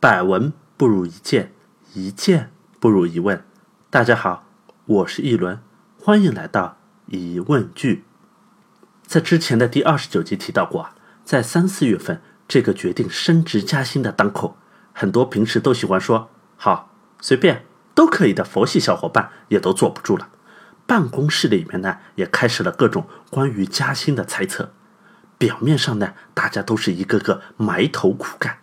百闻不如一见，一见不如一问。大家好，我是一轮，欢迎来到疑问句。在之前的第二十九集提到过啊，在三四月份这个决定升职加薪的当口，很多平时都喜欢说好随便都可以的佛系小伙伴也都坐不住了。办公室里面呢，也开始了各种关于加薪的猜测。表面上呢，大家都是一个个埋头苦干，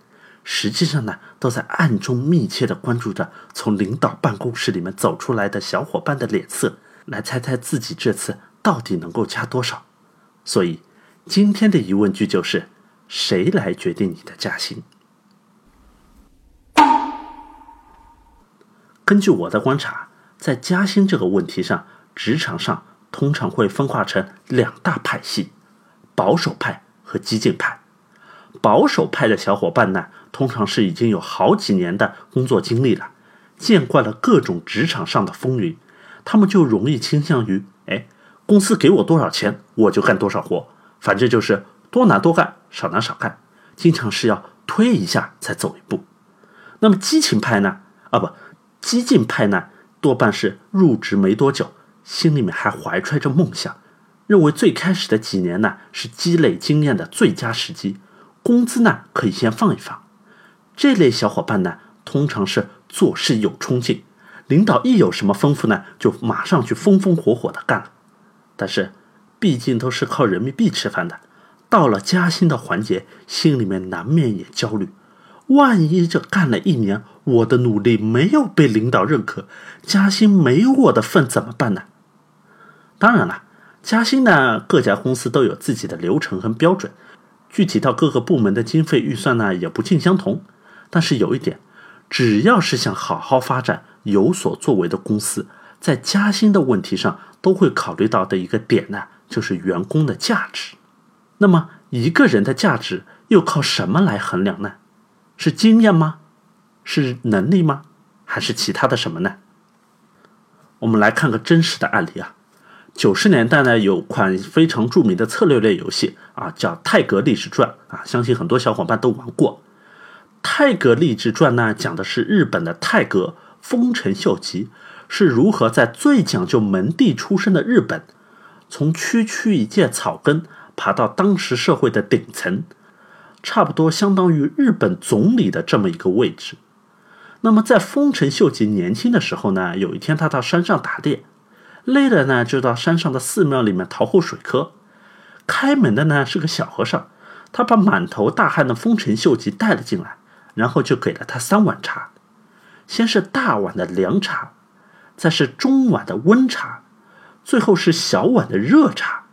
实际上呢，都在暗中密切的关注着从领导办公室里面走出来的小伙伴的脸色，来猜猜自己这次到底能够加多少。所以，今天的疑问句就是：谁来决定你的加薪？根据我的观察，在加薪这个问题上，职场上通常会分化成两大派系。保守派和激进派，保守派的小伙伴呢，通常是已经有好几年的工作经历了，见惯了各种职场上的风云，他们就容易倾向于，哎，公司给我多少钱，我就干多少活，反正就是多拿多干，少拿少干，经常是要推一下才走一步。那么激情派呢？啊不，激进派呢，多半是入职没多久，心里面还怀揣着梦想。认为最开始的几年呢是积累经验的最佳时机，工资呢可以先放一放。这类小伙伴呢通常是做事有冲劲，领导一有什么吩咐呢就马上去风风火火的干了。但是毕竟都是靠人民币吃饭的，到了加薪的环节，心里面难免也焦虑。万一这干了一年，我的努力没有被领导认可，加薪没有我的份怎么办呢？当然了。加薪呢，各家公司都有自己的流程和标准，具体到各个部门的经费预算呢，也不尽相同。但是有一点，只要是想好好发展、有所作为的公司，在加薪的问题上都会考虑到的一个点呢，就是员工的价值。那么一个人的价值又靠什么来衡量呢？是经验吗？是能力吗？还是其他的什么呢？我们来看个真实的案例啊。九十年代呢，有款非常著名的策略类游戏啊，叫《泰格历史传》啊，相信很多小伙伴都玩过。《泰阁立志传》呢，讲的是日本的泰阁丰臣秀吉是如何在最讲究门第出身的日本，从区区一介草根爬到当时社会的顶层，差不多相当于日本总理的这么一个位置。那么在丰臣秀吉年轻的时候呢，有一天他到山上打猎。累了呢，就到山上的寺庙里面讨口水喝。开门的呢是个小和尚，他把满头大汗的丰臣秀吉带了进来，然后就给了他三碗茶，先是大碗的凉茶，再是中碗的温茶，最后是小碗的热茶。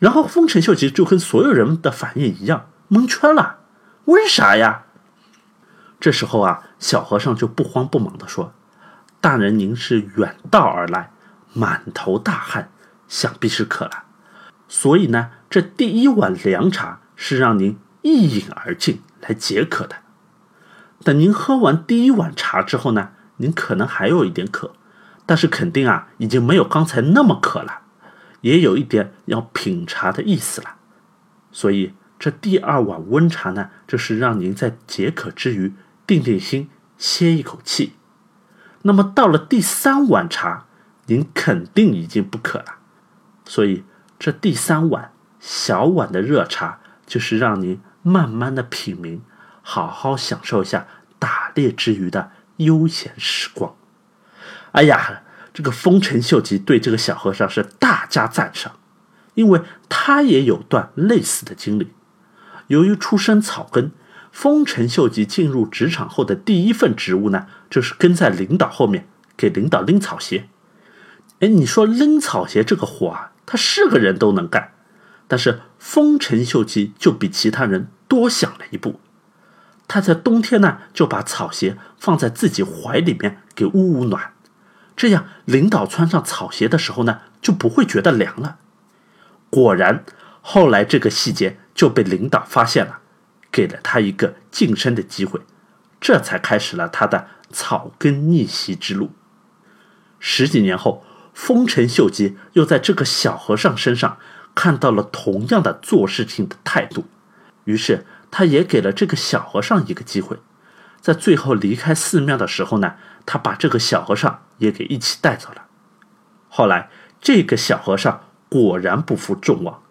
然后丰臣秀吉就跟所有人的反应一样，蒙圈了。为啥呀？这时候啊，小和尚就不慌不忙地说：“大人，您是远道而来。”满头大汗，想必是渴了，所以呢，这第一碗凉茶是让您一饮而尽来解渴的。等您喝完第一碗茶之后呢，您可能还有一点渴，但是肯定啊，已经没有刚才那么渴了，也有一点要品茶的意思了。所以这第二碗温茶呢，就是让您在解渴之余定定心，歇一口气。那么到了第三碗茶。您肯定已经不渴了，所以这第三碗小碗的热茶，就是让您慢慢的品茗，好好享受一下打猎之余的悠闲时光。哎呀，这个丰臣秀吉对这个小和尚是大加赞赏，因为他也有段类似的经历。由于出身草根，丰臣秀吉进入职场后的第一份职务呢，就是跟在领导后面给领导拎草鞋。哎，你说拎草鞋这个活啊，他是个人都能干，但是丰臣秀吉就比其他人多想了一步。他在冬天呢，就把草鞋放在自己怀里面给捂捂暖，这样领导穿上草鞋的时候呢，就不会觉得凉了。果然，后来这个细节就被领导发现了，给了他一个晋升的机会，这才开始了他的草根逆袭之路。十几年后。丰臣秀吉又在这个小和尚身上看到了同样的做事情的态度，于是他也给了这个小和尚一个机会。在最后离开寺庙的时候呢，他把这个小和尚也给一起带走了。后来，这个小和尚果然不负众望，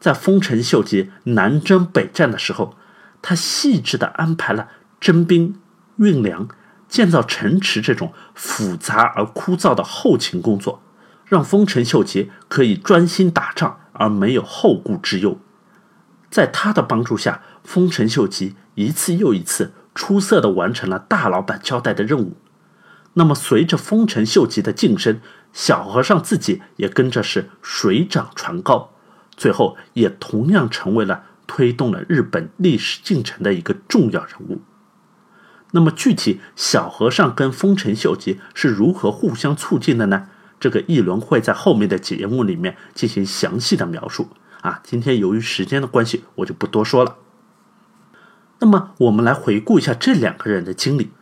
在丰臣秀吉南征北战的时候，他细致地安排了征兵、运粮、建造城池这种复杂而枯燥的后勤工作，让丰臣秀吉可以专心打仗而没有后顾之忧。在他的帮助下，丰臣秀吉一次又一次出色地完成了大老板交代的任务。那么，随着丰臣秀吉的晋升，小和尚自己也跟着是水涨船高，最后也同样成为了推动了日本历史进程的一个重要人物。那么，具体小和尚跟丰臣秀吉是如何互相促进的呢？这个议论会在后面的节目里面进行详细的描述啊。今天由于时间的关系，我就不多说了。那么，我们来回顾一下这两个人的经历。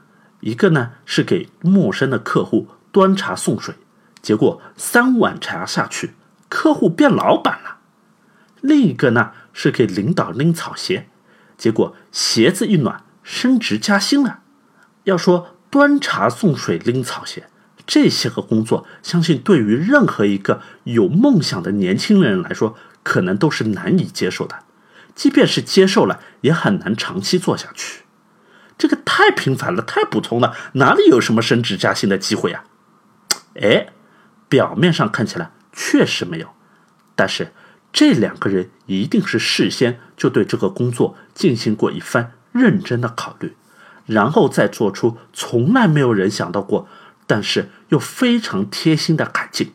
一个呢是给陌生的客户端茶送水，结果三碗茶下去，客户变老板了；另一个呢是给领导拎草鞋，结果鞋子一暖，升职加薪了。要说端茶送水、拎草鞋这些个工作，相信对于任何一个有梦想的年轻人来说，可能都是难以接受的。即便是接受了，也很难长期做下去。这个太平凡了，太普通了，哪里有什么升职加薪的机会呀？哎，表面上看起来确实没有，但是这两个人一定是事先就对这个工作进行过一番认真的考虑，然后再做出从来没有人想到过，但是又非常贴心的改进。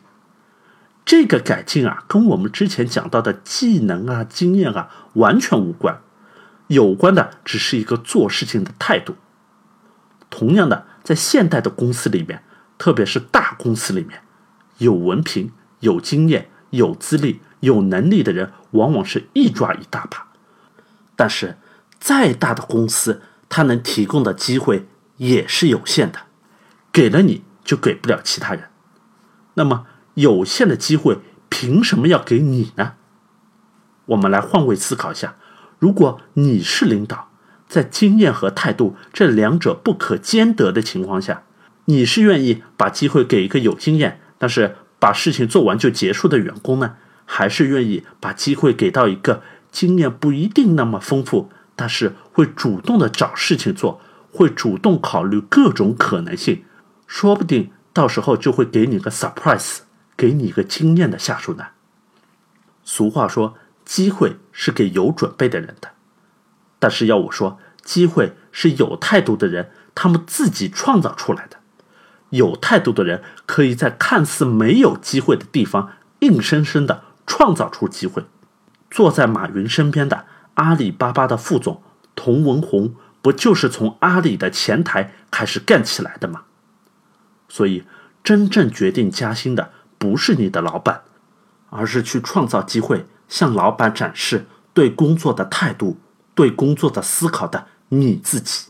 这个改进啊，跟我们之前讲到的技能啊、经验啊完全无关。有关的只是一个做事情的态度。同样的，在现代的公司里面，特别是大公司里面，有文凭、有经验、有资历、有能力的人，往往是一抓一大把。但是，再大的公司，它能提供的机会也是有限的，给了你就给不了其他人。那么，有限的机会凭什么要给你呢？我们来换位思考一下。如果你是领导，在经验和态度这两者不可兼得的情况下，你是愿意把机会给一个有经验但是把事情做完就结束的员工呢，还是愿意把机会给到一个经验不一定那么丰富，但是会主动的找事情做，会主动考虑各种可能性，说不定到时候就会给你个 surprise，给你一个惊艳的下属呢？俗话说。机会是给有准备的人的，但是要我说，机会是有态度的人他们自己创造出来的。有态度的人可以在看似没有机会的地方，硬生生的创造出机会。坐在马云身边的阿里巴巴的副总童文红，不就是从阿里的前台开始干起来的吗？所以，真正决定加薪的不是你的老板，而是去创造机会。向老板展示对工作的态度、对工作的思考的你自己。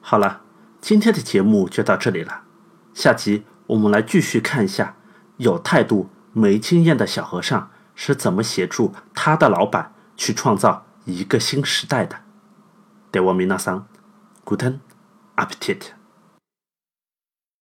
好了，今天的节目就到这里了。下集我们来继续看一下有态度没经验的小和尚是怎么协助他的老板去创造一个新时代的。では皆さん、グテンアペティ